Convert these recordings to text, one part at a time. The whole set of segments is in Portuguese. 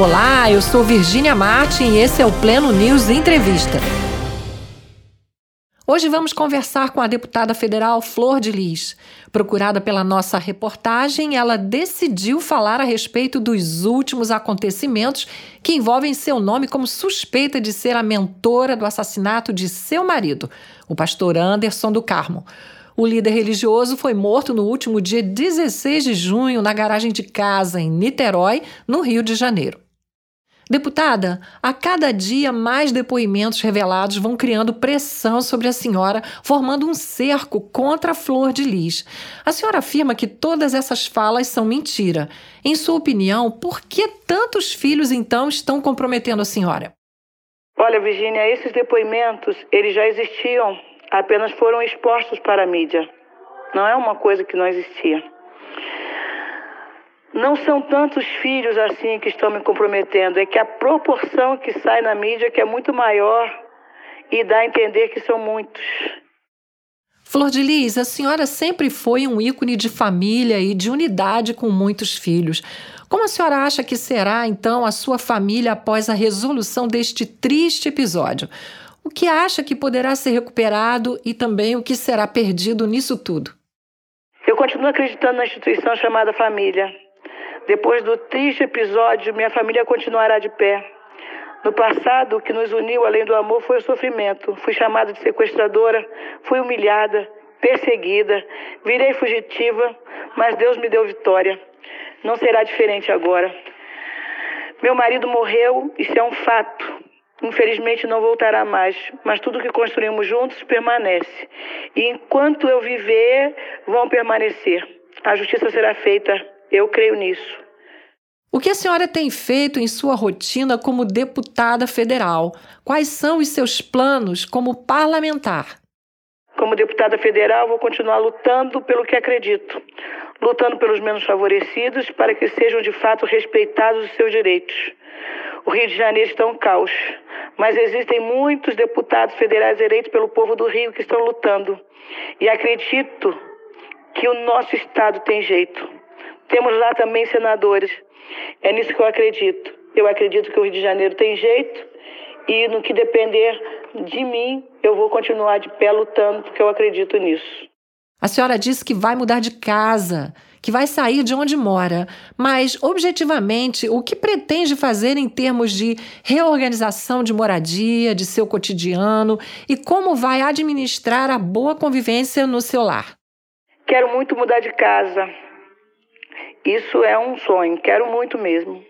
Olá, eu sou Virgínia Martin e esse é o Pleno News Entrevista. Hoje vamos conversar com a deputada federal Flor de Lis. Procurada pela nossa reportagem, ela decidiu falar a respeito dos últimos acontecimentos que envolvem seu nome como suspeita de ser a mentora do assassinato de seu marido, o pastor Anderson do Carmo. O líder religioso foi morto no último dia 16 de junho na garagem de casa em Niterói, no Rio de Janeiro. Deputada, a cada dia mais depoimentos revelados vão criando pressão sobre a senhora, formando um cerco contra a Flor de Lis. A senhora afirma que todas essas falas são mentira. Em sua opinião, por que tantos filhos então estão comprometendo a senhora? Olha, Virginia, esses depoimentos, eles já existiam, apenas foram expostos para a mídia. Não é uma coisa que não existia. Não são tantos filhos assim que estão me comprometendo, é que a proporção que sai na mídia que é muito maior e dá a entender que são muitos. Flor de Lis, a senhora sempre foi um ícone de família e de unidade com muitos filhos. Como a senhora acha que será, então, a sua família após a resolução deste triste episódio? O que acha que poderá ser recuperado e também o que será perdido nisso tudo? Eu continuo acreditando na instituição chamada família. Depois do triste episódio, minha família continuará de pé. No passado, o que nos uniu além do amor foi o sofrimento. Fui chamada de sequestradora, fui humilhada, perseguida, virei fugitiva, mas Deus me deu vitória. Não será diferente agora. Meu marido morreu, isso é um fato. Infelizmente não voltará mais, mas tudo que construímos juntos permanece. E enquanto eu viver, vão permanecer. A justiça será feita eu creio nisso. O que a senhora tem feito em sua rotina como deputada federal? Quais são os seus planos como parlamentar? Como deputada federal, vou continuar lutando pelo que acredito, lutando pelos menos favorecidos para que sejam de fato respeitados os seus direitos. O Rio de Janeiro está um caos, mas existem muitos deputados federais eleitos pelo povo do Rio que estão lutando. E acredito que o nosso Estado tem jeito. Temos lá também senadores. É nisso que eu acredito. Eu acredito que o Rio de Janeiro tem jeito e no que depender de mim, eu vou continuar de pé lutando, porque eu acredito nisso. A senhora disse que vai mudar de casa, que vai sair de onde mora, mas objetivamente, o que pretende fazer em termos de reorganização de moradia, de seu cotidiano e como vai administrar a boa convivência no seu lar? Quero muito mudar de casa. Isso é um sonho, quero muito mesmo.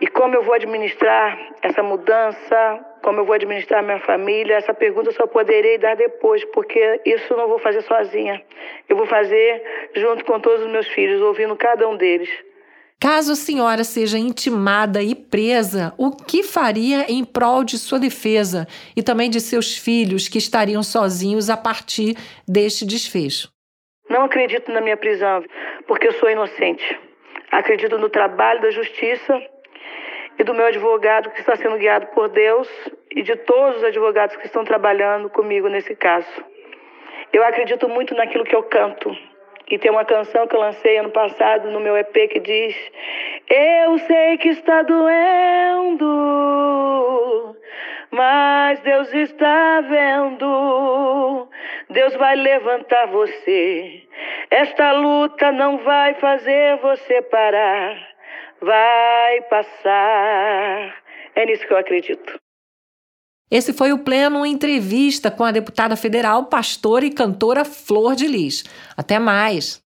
E como eu vou administrar essa mudança, como eu vou administrar minha família, essa pergunta eu só poderei dar depois, porque isso não vou fazer sozinha. Eu vou fazer junto com todos os meus filhos, ouvindo cada um deles. Caso a senhora seja intimada e presa, o que faria em prol de sua defesa e também de seus filhos que estariam sozinhos a partir deste desfecho? Não acredito na minha prisão, porque eu sou inocente. Acredito no trabalho da justiça e do meu advogado que está sendo guiado por Deus e de todos os advogados que estão trabalhando comigo nesse caso. Eu acredito muito naquilo que eu canto. E tem uma canção que eu lancei ano passado no meu EP que diz: Eu sei que está doendo, mas Deus está vendo. Deus vai levantar você. Esta luta não vai fazer você parar. Vai passar. É nisso que eu acredito. Esse foi o Pleno Entrevista com a deputada federal, pastora e cantora Flor de Lis. Até mais!